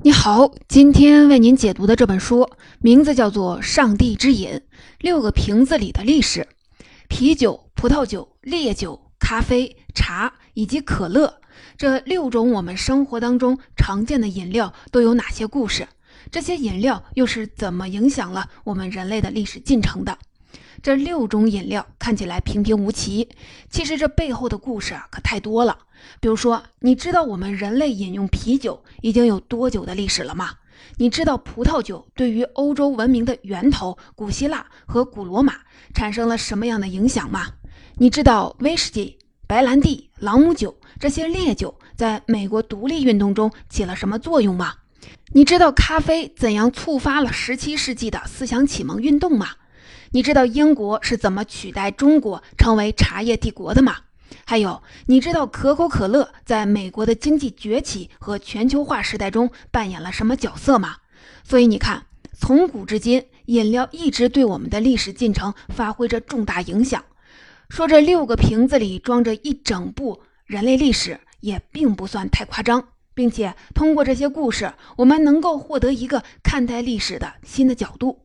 你好，今天为您解读的这本书名字叫做《上帝之饮》，六个瓶子里的历史。啤酒、葡萄酒、烈酒、咖啡、茶以及可乐，这六种我们生活当中常见的饮料都有哪些故事？这些饮料又是怎么影响了我们人类的历史进程的？这六种饮料看起来平平无奇，其实这背后的故事啊可太多了。比如说，你知道我们人类饮用啤酒已经有多久的历史了吗？你知道葡萄酒对于欧洲文明的源头古希腊和古罗马产生了什么样的影响吗？你知道威士忌、白兰地、朗姆酒这些烈酒在美国独立运动中起了什么作用吗？你知道咖啡怎样触发了17世纪的思想启蒙运动吗？你知道英国是怎么取代中国成为茶叶帝国的吗？还有，你知道可口可乐在美国的经济崛起和全球化时代中扮演了什么角色吗？所以你看，从古至今，饮料一直对我们的历史进程发挥着重大影响。说这六个瓶子里装着一整部人类历史，也并不算太夸张，并且通过这些故事，我们能够获得一个看待历史的新的角度。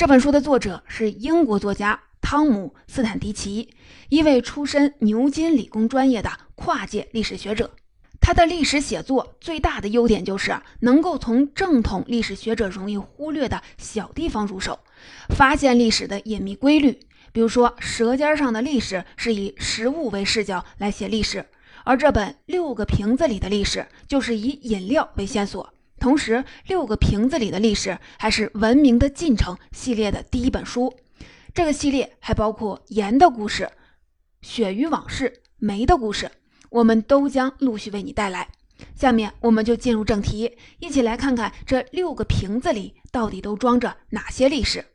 这本书的作者是英国作家汤姆·斯坦迪奇，一位出身牛津理工专业的跨界历史学者。他的历史写作最大的优点就是能够从正统历史学者容易忽略的小地方入手，发现历史的隐秘规律。比如说，《舌尖上的历史》是以食物为视角来写历史，而这本《六个瓶子里的历史》就是以饮料为线索。同时，六个瓶子里的历史还是《文明的进程》系列的第一本书。这个系列还包括盐的故事、鳕鱼往事、煤的故事，我们都将陆续为你带来。下面我们就进入正题，一起来看看这六个瓶子里到底都装着哪些历史。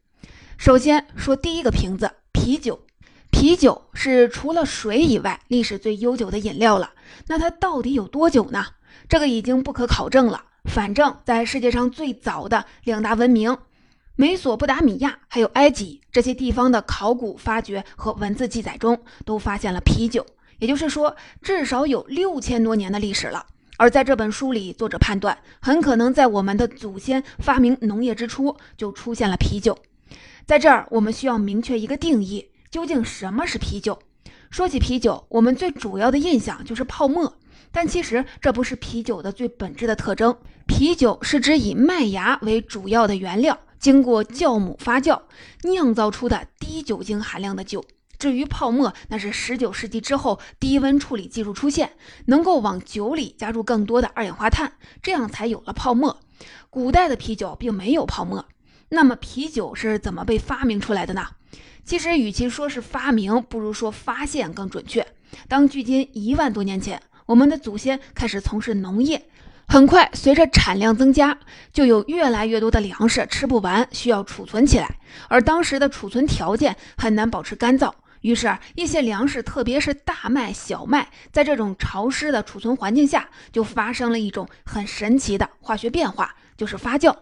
首先说第一个瓶子——啤酒。啤酒是除了水以外历史最悠久的饮料了。那它到底有多久呢？这个已经不可考证了。反正，在世界上最早的两大文明——美索不达米亚还有埃及这些地方的考古发掘和文字记载中，都发现了啤酒。也就是说，至少有六千多年的历史了。而在这本书里，作者判断，很可能在我们的祖先发明农业之初，就出现了啤酒。在这儿，我们需要明确一个定义：究竟什么是啤酒？说起啤酒，我们最主要的印象就是泡沫。但其实这不是啤酒的最本质的特征。啤酒是指以麦芽为主要的原料，经过酵母发酵酿造出的低酒精含量的酒。至于泡沫，那是十九世纪之后低温处理技术出现，能够往酒里加入更多的二氧化碳，这样才有了泡沫。古代的啤酒并没有泡沫。那么啤酒是怎么被发明出来的呢？其实与其说是发明，不如说发现更准确。当距今一万多年前。我们的祖先开始从事农业，很快随着产量增加，就有越来越多的粮食吃不完，需要储存起来。而当时的储存条件很难保持干燥，于是，一些粮食，特别是大麦、小麦，在这种潮湿的储存环境下，就发生了一种很神奇的化学变化，就是发酵。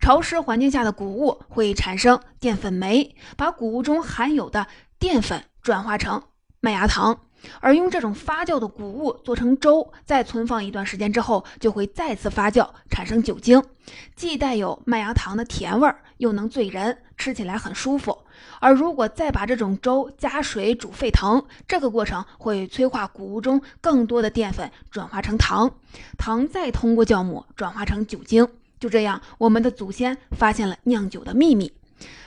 潮湿环境下的谷物会产生淀粉酶，把谷物中含有的淀粉转化成麦芽糖。而用这种发酵的谷物做成粥，再存放一段时间之后，就会再次发酵产生酒精，既带有麦芽糖的甜味儿，又能醉人，吃起来很舒服。而如果再把这种粥加水煮沸腾，这个过程会催化谷物中更多的淀粉转化成糖，糖再通过酵母转化成酒精。就这样，我们的祖先发现了酿酒的秘密。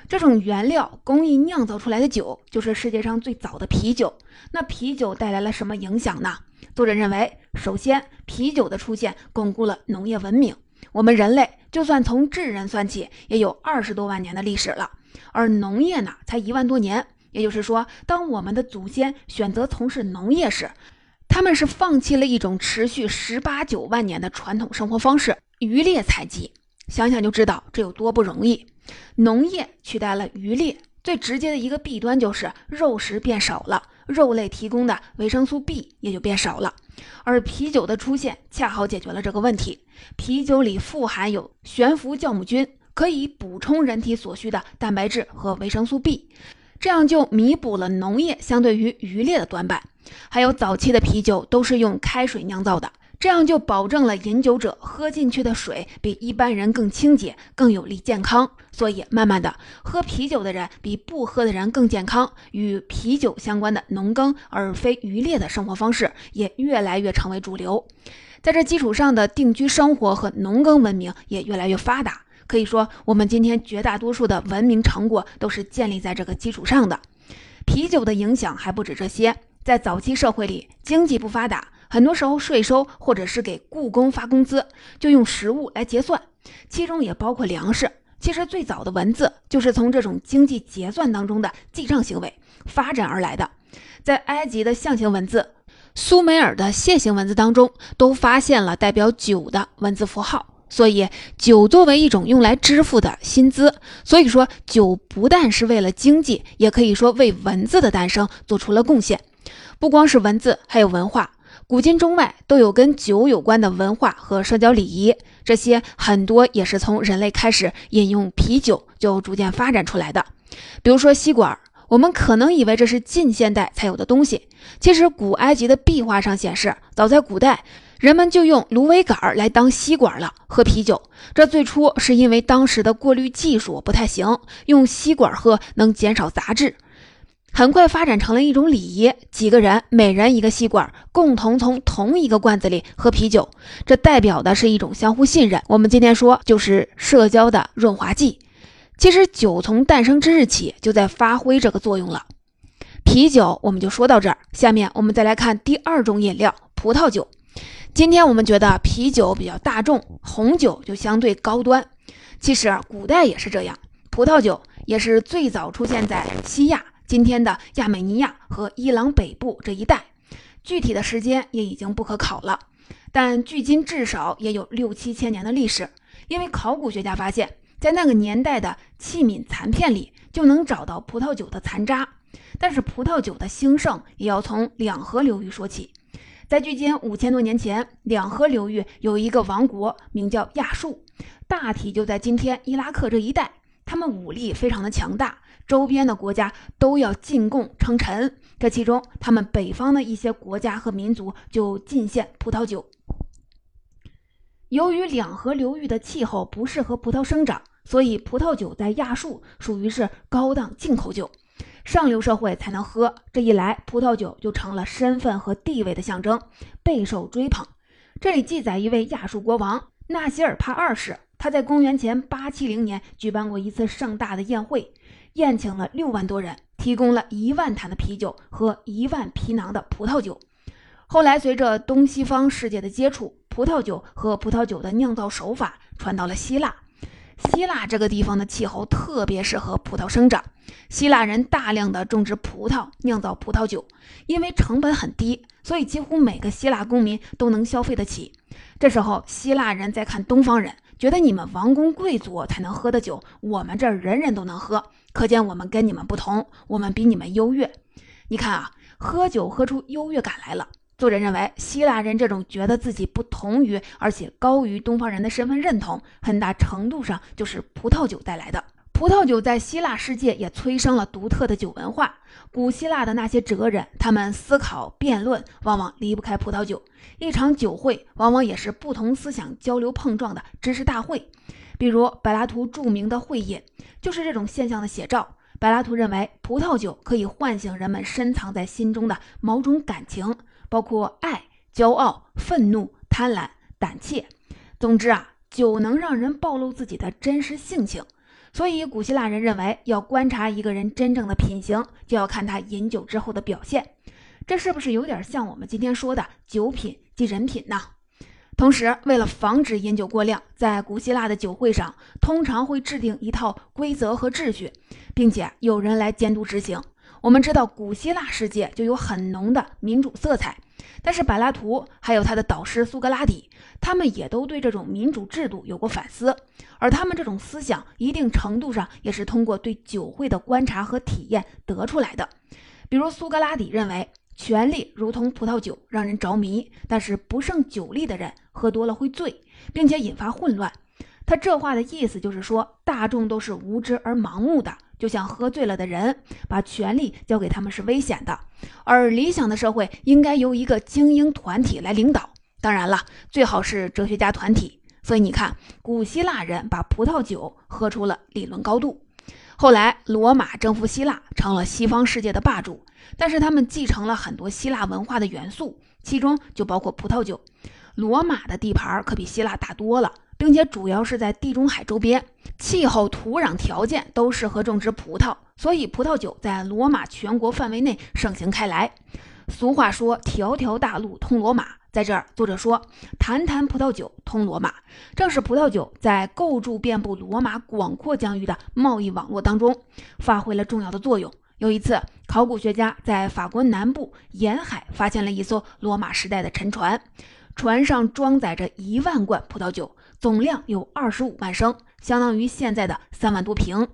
这种原料工艺酿造出来的酒，就是世界上最早的啤酒。那啤酒带来了什么影响呢？作者认为，首先，啤酒的出现巩固了农业文明。我们人类就算从智人算起，也有二十多万年的历史了，而农业呢，才一万多年。也就是说，当我们的祖先选择从事农业时，他们是放弃了一种持续十八九万年的传统生活方式——渔猎采集。想想就知道这有多不容易。农业取代了渔猎，最直接的一个弊端就是肉食变少了，肉类提供的维生素 B 也就变少了。而啤酒的出现恰好解决了这个问题。啤酒里富含有悬浮酵母菌，可以补充人体所需的蛋白质和维生素 B，这样就弥补了农业相对于渔猎的短板。还有早期的啤酒都是用开水酿造的。这样就保证了饮酒者喝进去的水比一般人更清洁、更有利健康。所以，慢慢的，喝啤酒的人比不喝的人更健康。与啤酒相关的农耕而非渔猎的生活方式也越来越成为主流。在这基础上的定居生活和农耕文明也越来越发达。可以说，我们今天绝大多数的文明成果都是建立在这个基础上的。啤酒的影响还不止这些。在早期社会里，经济不发达，很多时候税收或者是给雇工发工资，就用食物来结算，其中也包括粮食。其实最早的文字就是从这种经济结算当中的记账行为发展而来的。在埃及的象形文字、苏美尔的楔形文字当中，都发现了代表酒的文字符号。所以，酒作为一种用来支付的薪资，所以说酒不但是为了经济，也可以说为文字的诞生做出了贡献。不光是文字，还有文化。古今中外都有跟酒有关的文化和社交礼仪，这些很多也是从人类开始饮用啤酒就逐渐发展出来的。比如说吸管，我们可能以为这是近现代才有的东西，其实古埃及的壁画上显示，早在古代人们就用芦苇杆来当吸管了，喝啤酒。这最初是因为当时的过滤技术不太行，用吸管喝能减少杂质。很快发展成了一种礼仪，几个人每人一个吸管，共同从同一个罐子里喝啤酒，这代表的是一种相互信任。我们今天说就是社交的润滑剂。其实酒从诞生之日起就在发挥这个作用了。啤酒我们就说到这儿，下面我们再来看第二种饮料——葡萄酒。今天我们觉得啤酒比较大众，红酒就相对高端。其实古代也是这样，葡萄酒也是最早出现在西亚。今天的亚美尼亚和伊朗北部这一带，具体的时间也已经不可考了，但距今至少也有六七千年的历史。因为考古学家发现，在那个年代的器皿残片里就能找到葡萄酒的残渣。但是葡萄酒的兴盛也要从两河流域说起。在距今五千多年前，两河流域有一个王国，名叫亚述，大体就在今天伊拉克这一带。他们武力非常的强大。周边的国家都要进贡称臣，这其中，他们北方的一些国家和民族就进献葡萄酒。由于两河流域的气候不适合葡萄生长，所以葡萄酒在亚述属于是高档进口酒，上流社会才能喝。这一来，葡萄酒就成了身份和地位的象征，备受追捧。这里记载一位亚述国王纳西尔帕二世，他在公元前八七零年举办过一次盛大的宴会。宴请了六万多人，提供了一万坛的啤酒和一万皮囊的葡萄酒。后来，随着东西方世界的接触，葡萄酒和葡萄酒的酿造手法传到了希腊。希腊这个地方的气候特别适合葡萄生长，希腊人大量的种植葡萄，酿造葡萄酒。因为成本很低，所以几乎每个希腊公民都能消费得起。这时候，希腊人在看东方人。觉得你们王公贵族才能喝的酒，我们这儿人人都能喝，可见我们跟你们不同，我们比你们优越。你看啊，喝酒喝出优越感来了。作者认为，希腊人这种觉得自己不同于而且高于东方人的身份认同，很大程度上就是葡萄酒带来的。葡萄酒在希腊世界也催生了独特的酒文化。古希腊的那些哲人，他们思考辩论往往离不开葡萄酒。一场酒会往往也是不同思想交流碰撞的知识大会。比如柏拉图著名的《会饮》，就是这种现象的写照。柏拉图认为，葡萄酒可以唤醒人们深藏在心中的某种感情，包括爱、骄傲、愤怒、贪婪、胆怯。总之啊，酒能让人暴露自己的真实性情。所以，古希腊人认为，要观察一个人真正的品行，就要看他饮酒之后的表现。这是不是有点像我们今天说的酒品即人品呢？同时，为了防止饮酒过量，在古希腊的酒会上，通常会制定一套规则和秩序，并且有人来监督执行。我们知道，古希腊世界就有很浓的民主色彩。但是柏拉图还有他的导师苏格拉底，他们也都对这种民主制度有过反思，而他们这种思想一定程度上也是通过对酒会的观察和体验得出来的。比如苏格拉底认为，权力如同葡萄酒，让人着迷，但是不胜酒力的人喝多了会醉，并且引发混乱。他这话的意思就是说，大众都是无知而盲目的。就像喝醉了的人，把权力交给他们是危险的。而理想的社会应该由一个精英团体来领导，当然了，最好是哲学家团体。所以你看，古希腊人把葡萄酒喝出了理论高度。后来，罗马征服希腊，成了西方世界的霸主。但是他们继承了很多希腊文化的元素，其中就包括葡萄酒。罗马的地盘可比希腊大多了，并且主要是在地中海周边，气候、土壤条件都适合种植葡萄，所以葡萄酒在罗马全国范围内盛行开来。俗话说：“条条大路通罗马。”在这儿，作者说：“谈谈葡萄酒通罗马，正是葡萄酒在构筑遍布罗马广阔疆域的贸易网络当中发挥了重要的作用。”有一次，考古学家在法国南部沿海发现了一艘罗马时代的沉船，船上装载着一万罐葡萄酒，总量有二十五万升，相当于现在的三万多瓶。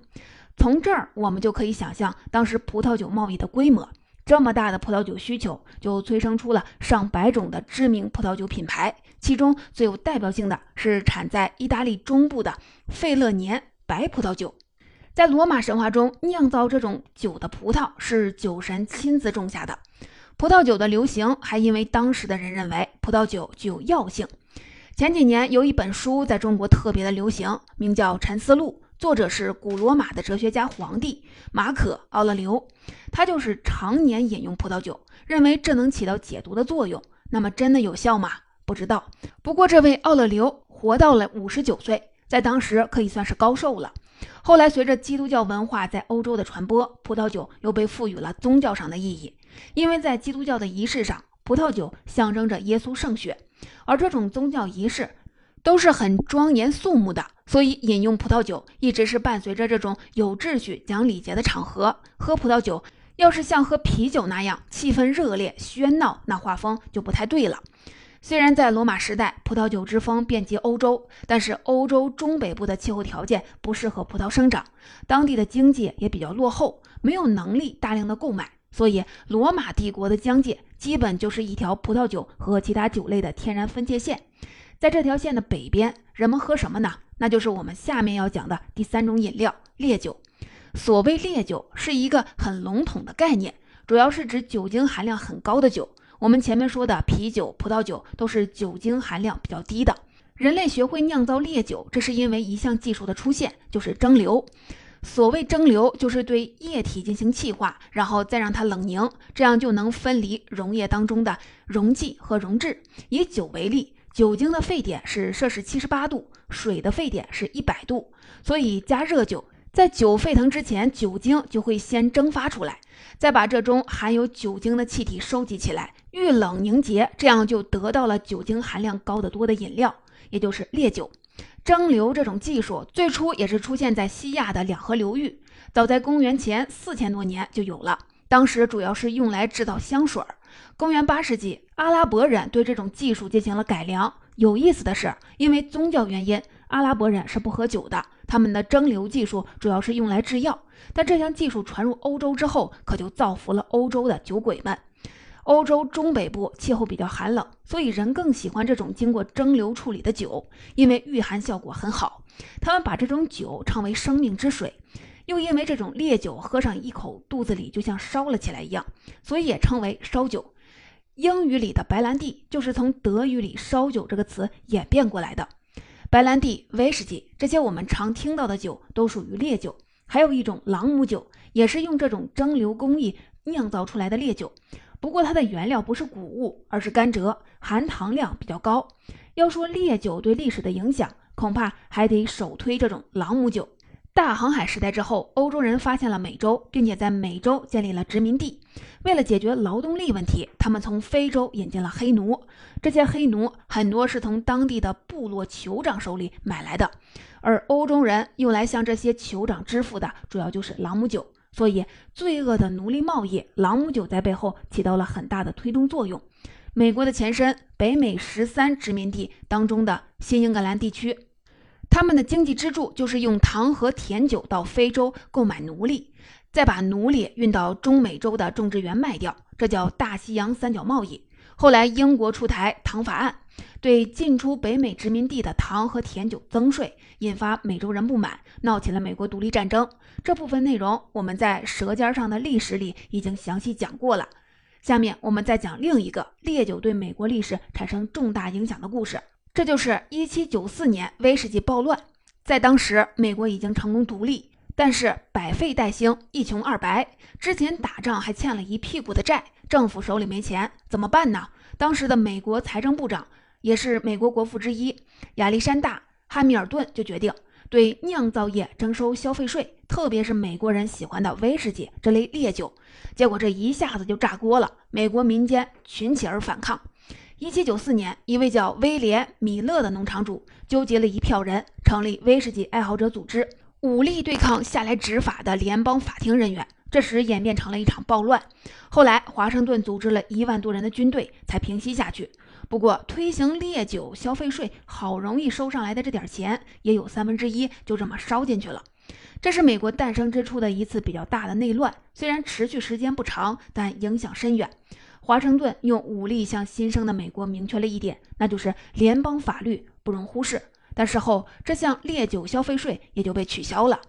从这儿，我们就可以想象当时葡萄酒贸易的规模。这么大的葡萄酒需求，就催生出了上百种的知名葡萄酒品牌。其中最有代表性的是产在意大利中部的费勒年白葡萄酒。在罗马神话中，酿造这种酒的葡萄是酒神亲自种下的。葡萄酒的流行还因为当时的人认为葡萄酒具有药性。前几年有一本书在中国特别的流行，名叫《沉思录》。作者是古罗马的哲学家皇帝马可·奥勒留，他就是常年饮用葡萄酒，认为这能起到解毒的作用。那么真的有效吗？不知道。不过这位奥勒留活到了五十九岁，在当时可以算是高寿了。后来随着基督教文化在欧洲的传播，葡萄酒又被赋予了宗教上的意义，因为在基督教的仪式上，葡萄酒象征着耶稣圣血，而这种宗教仪式。都是很庄严肃穆的，所以饮用葡萄酒一直是伴随着这种有秩序、讲礼节的场合。喝葡萄酒要是像喝啤酒那样气氛热烈、喧闹，那画风就不太对了。虽然在罗马时代，葡萄酒之风遍及欧洲，但是欧洲中北部的气候条件不适合葡萄生长，当地的经济也比较落后，没有能力大量的购买，所以罗马帝国的疆界基本就是一条葡萄酒和其他酒类的天然分界线。在这条线的北边，人们喝什么呢？那就是我们下面要讲的第三种饮料——烈酒。所谓烈酒，是一个很笼统的概念，主要是指酒精含量很高的酒。我们前面说的啤酒、葡萄酒都是酒精含量比较低的。人类学会酿造烈酒，这是因为一项技术的出现，就是蒸馏。所谓蒸馏，就是对液体进行气化，然后再让它冷凝，这样就能分离溶液当中的溶剂和溶质。以酒为例。酒精的沸点是摄氏七十八度，水的沸点是一百度，所以加热酒，在酒沸腾之前，酒精就会先蒸发出来，再把这中含有酒精的气体收集起来，遇冷凝结，这样就得到了酒精含量高得多的饮料，也就是烈酒。蒸馏这种技术最初也是出现在西亚的两河流域，早在公元前四千多年就有了，当时主要是用来制造香水。公元八世纪，阿拉伯人对这种技术进行了改良。有意思的是，因为宗教原因，阿拉伯人是不喝酒的。他们的蒸馏技术主要是用来制药。但这项技术传入欧洲之后，可就造福了欧洲的酒鬼们。欧洲中北部气候比较寒冷，所以人更喜欢这种经过蒸馏处理的酒，因为御寒效果很好。他们把这种酒称为“生命之水”。又因为这种烈酒喝上一口，肚子里就像烧了起来一样，所以也称为烧酒。英语里的白兰地就是从德语里“烧酒”这个词演变过来的。白兰地、威士忌这些我们常听到的酒都属于烈酒。还有一种朗姆酒，也是用这种蒸馏工艺酿造出来的烈酒，不过它的原料不是谷物，而是甘蔗，含糖量比较高。要说烈酒对历史的影响，恐怕还得首推这种朗姆酒。大航海时代之后，欧洲人发现了美洲，并且在美洲建立了殖民地。为了解决劳动力问题，他们从非洲引进了黑奴。这些黑奴很多是从当地的部落酋长手里买来的，而欧洲人用来向这些酋长支付的主要就是朗姆酒。所以，罪恶的奴隶贸易，朗姆酒在背后起到了很大的推动作用。美国的前身北美十三殖民地当中的新英格兰地区。他们的经济支柱就是用糖和甜酒到非洲购买奴隶，再把奴隶运到中美洲的种植园卖掉，这叫大西洋三角贸易。后来英国出台糖法案，对进出北美殖民地的糖和甜酒增税，引发美洲人不满，闹起了美国独立战争。这部分内容我们在《舌尖上的历史》里已经详细讲过了。下面我们再讲另一个烈酒对美国历史产生重大影响的故事，这就是1794年威士忌暴乱。在当时，美国已经成功独立，但是百废待兴，一穷二白，之前打仗还欠了一屁股的债，政府手里没钱，怎么办呢？当时的美国财政部长，也是美国国父之一亚历山大·汉密尔顿就决定。对酿造业征收消费税，特别是美国人喜欢的威士忌这类烈酒，结果这一下子就炸锅了。美国民间群起而反抗。一七九四年，一位叫威廉·米勒的农场主纠集了一票人，成立威士忌爱好者组织，武力对抗下来执法的联邦法庭人员。这时演变成了一场暴乱。后来，华盛顿组织了一万多人的军队才平息下去。不过，推行烈酒消费税，好容易收上来的这点钱，也有三分之一就这么烧进去了。这是美国诞生之初的一次比较大的内乱，虽然持续时间不长，但影响深远。华盛顿用武力向新生的美国明确了一点，那就是联邦法律不容忽视。但事后，这项烈酒消费税也就被取消了。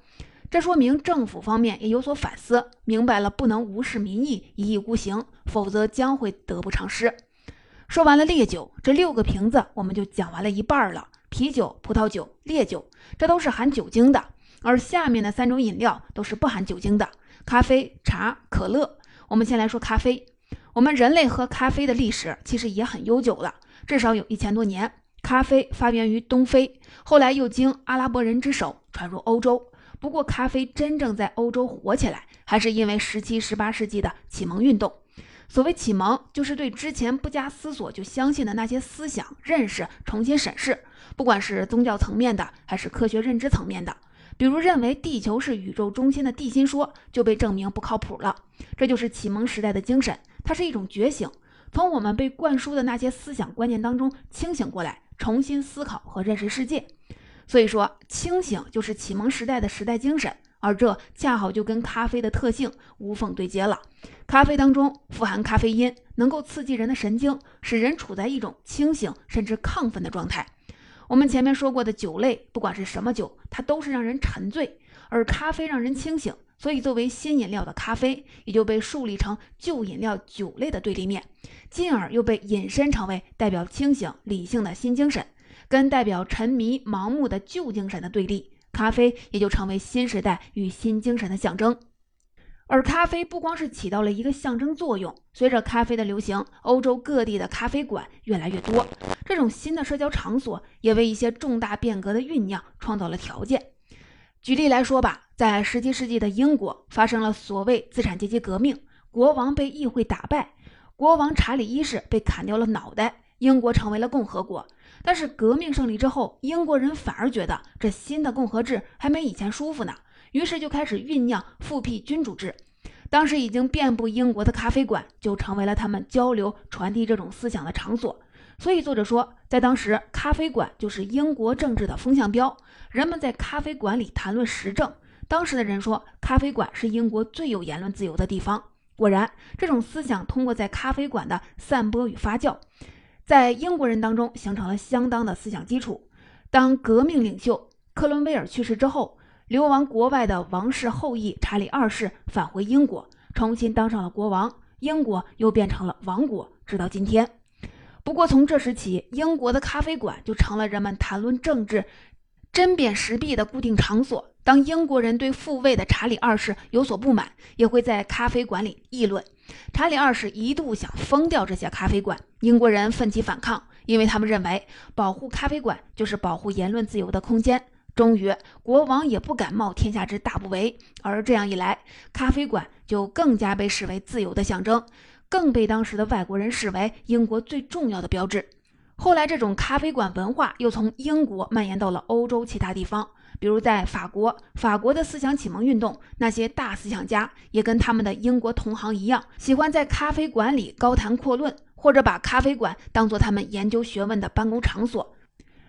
这说明政府方面也有所反思，明白了不能无视民意，一意孤行，否则将会得不偿失。说完了烈酒，这六个瓶子我们就讲完了一半了。啤酒、葡萄酒、烈酒，这都是含酒精的，而下面的三种饮料都是不含酒精的：咖啡、茶、可乐。我们先来说咖啡。我们人类喝咖啡的历史其实也很悠久了，至少有一千多年。咖啡发源于东非，后来又经阿拉伯人之手传入欧洲。不过，咖啡真正在欧洲火起来，还是因为十七、十八世纪的启蒙运动。所谓启蒙，就是对之前不加思索就相信的那些思想认识重新审视，不管是宗教层面的，还是科学认知层面的。比如认为地球是宇宙中心的地心说，就被证明不靠谱了。这就是启蒙时代的精神，它是一种觉醒，从我们被灌输的那些思想观念当中清醒过来，重新思考和认识世界。所以说，清醒就是启蒙时代的时代精神。而这恰好就跟咖啡的特性无缝对接了。咖啡当中富含咖啡因，能够刺激人的神经，使人处在一种清醒甚至亢奋的状态。我们前面说过的酒类，不管是什么酒，它都是让人沉醉，而咖啡让人清醒。所以，作为新饮料的咖啡，也就被树立成旧饮料酒类的对立面，进而又被引申成为代表清醒理性的新精神，跟代表沉迷盲目的旧精神的对立。咖啡也就成为新时代与新精神的象征，而咖啡不光是起到了一个象征作用，随着咖啡的流行，欧洲各地的咖啡馆越来越多，这种新的社交场所也为一些重大变革的酝酿创造了条件。举例来说吧，在17世纪的英国发生了所谓资产阶级革命，国王被议会打败，国王查理一世被砍掉了脑袋，英国成为了共和国。但是革命胜利之后，英国人反而觉得这新的共和制还没以前舒服呢，于是就开始酝酿复辟君主制。当时已经遍布英国的咖啡馆就成为了他们交流传递这种思想的场所。所以作者说，在当时，咖啡馆就是英国政治的风向标，人们在咖啡馆里谈论时政。当时的人说，咖啡馆是英国最有言论自由的地方。果然，这种思想通过在咖啡馆的散播与发酵。在英国人当中形成了相当的思想基础。当革命领袖克伦威尔去世之后，流亡国外的王室后裔查理二世返回英国，重新当上了国王，英国又变成了王国，直到今天。不过从这时起，英国的咖啡馆就成了人们谈论政治、针砭时弊的固定场所。当英国人对复位的查理二世有所不满，也会在咖啡馆里议论。查理二世一度想封掉这些咖啡馆，英国人奋起反抗，因为他们认为保护咖啡馆就是保护言论自由的空间。终于，国王也不敢冒天下之大不韪，而这样一来，咖啡馆就更加被视为自由的象征，更被当时的外国人视为英国最重要的标志。后来，这种咖啡馆文化又从英国蔓延到了欧洲其他地方。比如在法国，法国的思想启蒙运动，那些大思想家也跟他们的英国同行一样，喜欢在咖啡馆里高谈阔论，或者把咖啡馆当做他们研究学问的办公场所。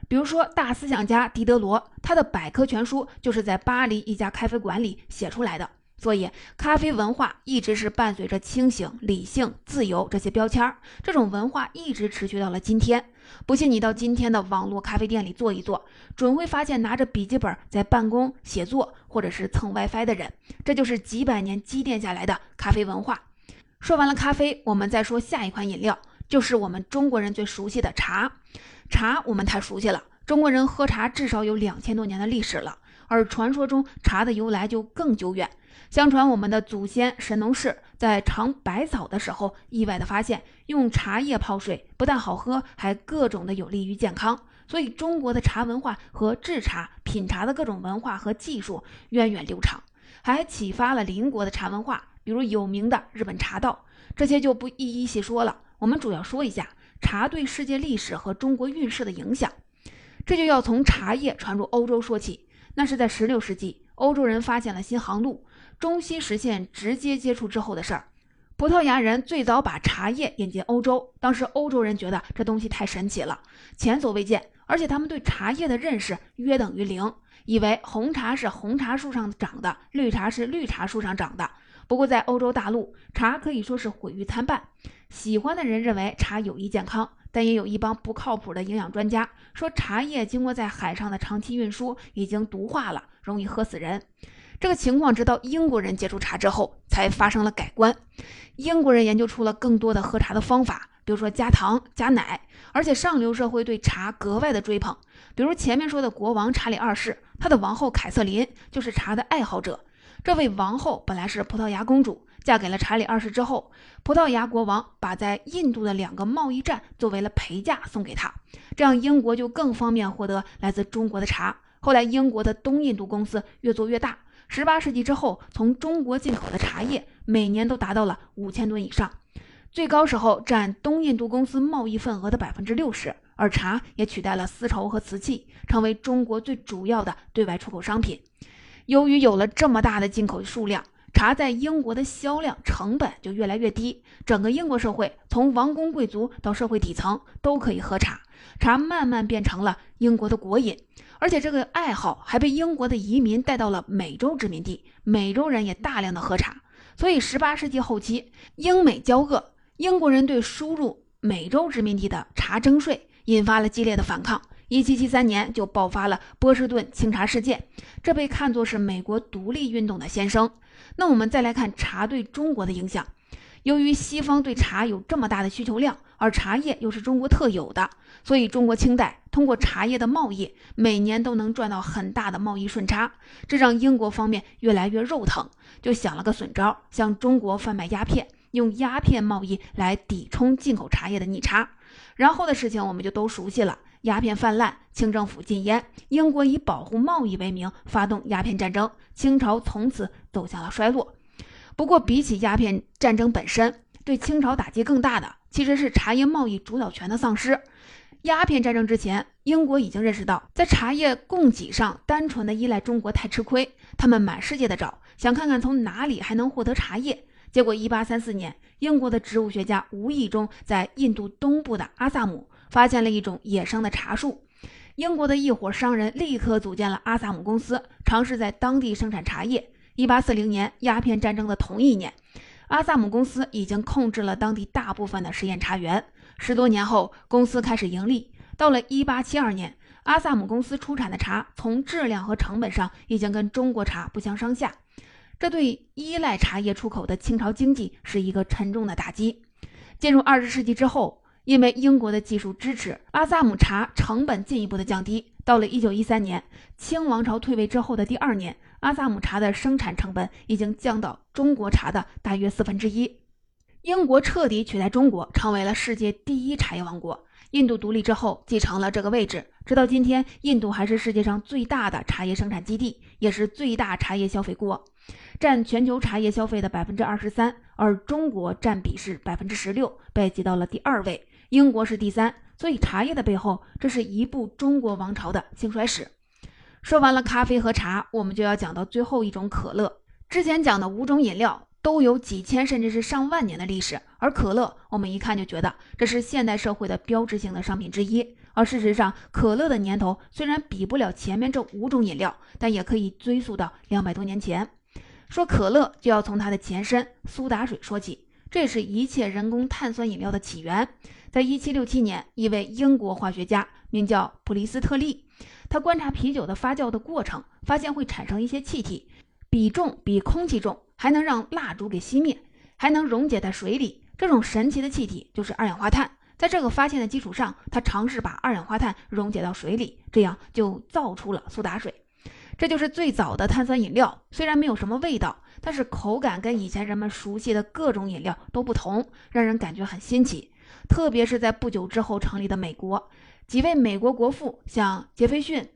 比如说，大思想家狄德罗，他的百科全书就是在巴黎一家咖啡馆里写出来的。所以，咖啡文化一直是伴随着清醒、理性、自由这些标签儿，这种文化一直持续到了今天。不信你到今天的网络咖啡店里坐一坐，准会发现拿着笔记本在办公、写作，或者是蹭 WiFi 的人。这就是几百年积淀下来的咖啡文化。说完了咖啡，我们再说下一款饮料，就是我们中国人最熟悉的茶。茶我们太熟悉了，中国人喝茶至少有两千多年的历史了。而传说中茶的由来就更久远。相传我们的祖先神农氏在尝百草的时候，意外的发现用茶叶泡水不但好喝，还各种的有利于健康。所以中国的茶文化和制茶、品茶的各种文化和技术源远流长，还启发了邻国的茶文化，比如有名的日本茶道。这些就不一一细说了。我们主要说一下茶对世界历史和中国运势的影响。这就要从茶叶传入欧洲说起。那是在十六世纪，欧洲人发现了新航路，中西实现直接接触之后的事儿。葡萄牙人最早把茶叶引进欧洲，当时欧洲人觉得这东西太神奇了，前所未见，而且他们对茶叶的认识约等于零，以为红茶是红茶树上长的，绿茶是绿茶树上长的。不过在欧洲大陆，茶可以说是毁誉参半。喜欢的人认为茶有益健康，但也有一帮不靠谱的营养专家说茶叶经过在海上的长期运输已经毒化了，容易喝死人。这个情况直到英国人接触茶之后才发生了改观。英国人研究出了更多的喝茶的方法，比如说加糖、加奶，而且上流社会对茶格外的追捧。比如前面说的国王查理二世，他的王后凯瑟琳就是茶的爱好者。这位王后本来是葡萄牙公主，嫁给了查理二世之后，葡萄牙国王把在印度的两个贸易站作为了陪嫁送给她，这样英国就更方便获得来自中国的茶。后来英国的东印度公司越做越大，十八世纪之后，从中国进口的茶叶每年都达到了五千吨以上，最高时候占东印度公司贸易份额的百分之六十，而茶也取代了丝绸和瓷器，成为中国最主要的对外出口商品。由于有了这么大的进口数量，茶在英国的销量成本就越来越低。整个英国社会，从王公贵族到社会底层都可以喝茶，茶慢慢变成了英国的国饮。而且这个爱好还被英国的移民带到了美洲殖民地，美洲人也大量的喝茶。所以十八世纪后期，英美交恶，英国人对输入美洲殖民地的茶征税，引发了激烈的反抗。一七七三年就爆发了波士顿清茶事件，这被看作是美国独立运动的先声。那我们再来看茶对中国的影响。由于西方对茶有这么大的需求量，而茶叶又是中国特有的，所以中国清代通过茶叶的贸易，每年都能赚到很大的贸易顺差。这让英国方面越来越肉疼，就想了个损招，向中国贩卖鸦片，用鸦片贸易来抵充进口茶叶的逆差。然后的事情我们就都熟悉了。鸦片泛滥，清政府禁烟，英国以保护贸易为名发动鸦片战争，清朝从此走向了衰落。不过，比起鸦片战争本身，对清朝打击更大的其实是茶叶贸易主导权的丧失。鸦片战争之前，英国已经认识到在茶叶供给上单纯的依赖中国太吃亏，他们满世界的找，想看看从哪里还能获得茶叶。结果，一八三四年，英国的植物学家无意中在印度东部的阿萨姆。发现了一种野生的茶树，英国的一伙商人立刻组建了阿萨姆公司，尝试在当地生产茶叶。一八四零年，鸦片战争的同一年，阿萨姆公司已经控制了当地大部分的实验茶园。十多年后，公司开始盈利。到了一八七二年，阿萨姆公司出产的茶从质量和成本上已经跟中国茶不相上下，这对依赖茶叶出口的清朝经济是一个沉重的打击。进入二十世纪之后。因为英国的技术支持，阿萨姆茶成本进一步的降低。到了一九一三年，清王朝退位之后的第二年，阿萨姆茶的生产成本已经降到中国茶的大约四分之一。英国彻底取代中国，成为了世界第一茶叶王国。印度独立之后，继承了这个位置。直到今天，印度还是世界上最大的茶叶生产基地，也是最大茶叶消费国，占全球茶叶消费的百分之二十三，而中国占比是百分之十六，被挤到了第二位。英国是第三，所以茶叶的背后，这是一部中国王朝的兴衰史。说完了咖啡和茶，我们就要讲到最后一种可乐。之前讲的五种饮料都有几千甚至是上万年的历史，而可乐，我们一看就觉得这是现代社会的标志性的商品之一。而事实上，可乐的年头虽然比不了前面这五种饮料，但也可以追溯到两百多年前。说可乐，就要从它的前身苏打水说起，这是一切人工碳酸饮料的起源。在一七六七年，一位英国化学家名叫普利斯特利，他观察啤酒的发酵的过程，发现会产生一些气体，比重比空气重，还能让蜡烛给熄灭。还能溶解在水里。这种神奇的气体就是二氧化碳。在这个发现的基础上，他尝试把二氧化碳溶解到水里，这样就造出了苏打水。这就是最早的碳酸饮料。虽然没有什么味道，但是口感跟以前人们熟悉的各种饮料都不同，让人感觉很新奇。特别是在不久之后成立的美国，几位美国国父，像杰斐逊、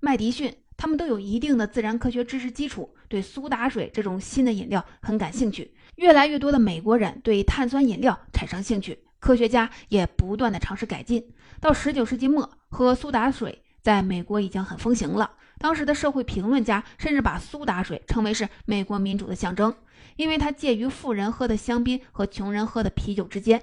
麦迪逊。他们都有一定的自然科学知识基础，对苏打水这种新的饮料很感兴趣。越来越多的美国人对碳酸饮料产生兴趣，科学家也不断的尝试改进。到十九世纪末，喝苏打水在美国已经很风行了。当时的社会评论家甚至把苏打水称为是美国民主的象征，因为它介于富人喝的香槟和穷人喝的啤酒之间。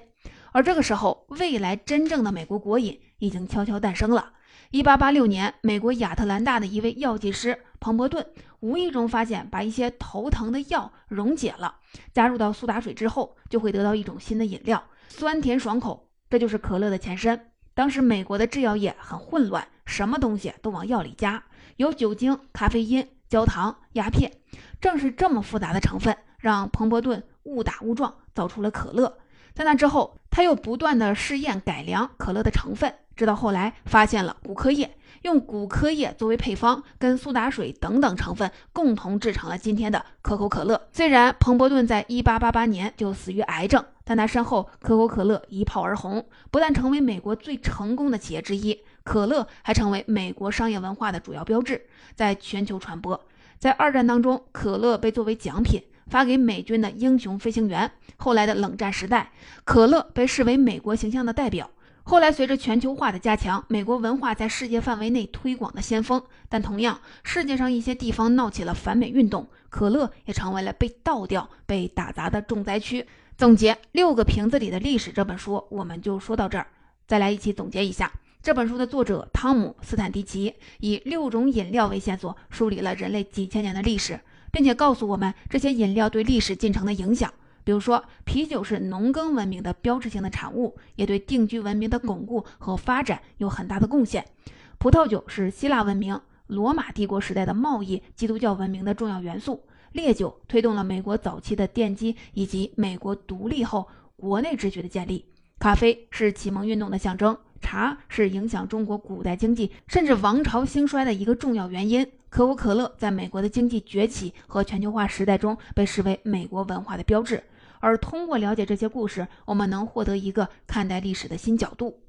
而这个时候，未来真正的美国国饮已经悄悄诞生了。一八八六年，美国亚特兰大的一位药剂师彭伯顿无意中发现，把一些头疼的药溶解了，加入到苏打水之后，就会得到一种新的饮料，酸甜爽口，这就是可乐的前身。当时美国的制药业很混乱，什么东西都往药里加，有酒精、咖啡因、焦糖、鸦片。正是这么复杂的成分，让彭伯顿误打误撞造出了可乐。在那之后，他又不断的试验改良可乐的成分。直到后来发现了骨科液，用骨科液作为配方，跟苏打水等等成分共同制成了今天的可口可乐。虽然彭伯顿在1888年就死于癌症，但他身后可口可乐一炮而红，不但成为美国最成功的企业之一，可乐还成为美国商业文化的主要标志，在全球传播。在二战当中，可乐被作为奖品发给美军的英雄飞行员。后来的冷战时代，可乐被视为美国形象的代表。后来，随着全球化的加强，美国文化在世界范围内推广的先锋。但同样，世界上一些地方闹起了反美运动，可乐也成为了被倒掉、被打砸的重灾区。总结《六个瓶子里的历史》这本书，我们就说到这儿。再来一起总结一下，这本书的作者汤姆·斯坦迪奇以六种饮料为线索，梳理了人类几千年的历史，并且告诉我们这些饮料对历史进程的影响。比如说，啤酒是农耕文明的标志性的产物，也对定居文明的巩固和发展有很大的贡献。葡萄酒是希腊文明、罗马帝国时代的贸易、基督教文明的重要元素。烈酒推动了美国早期的奠基以及美国独立后国内秩序的建立。咖啡是启蒙运动的象征，茶是影响中国古代经济甚至王朝兴衰的一个重要原因。可口可乐在美国的经济崛起和全球化时代中被视为美国文化的标志。而通过了解这些故事，我们能获得一个看待历史的新角度。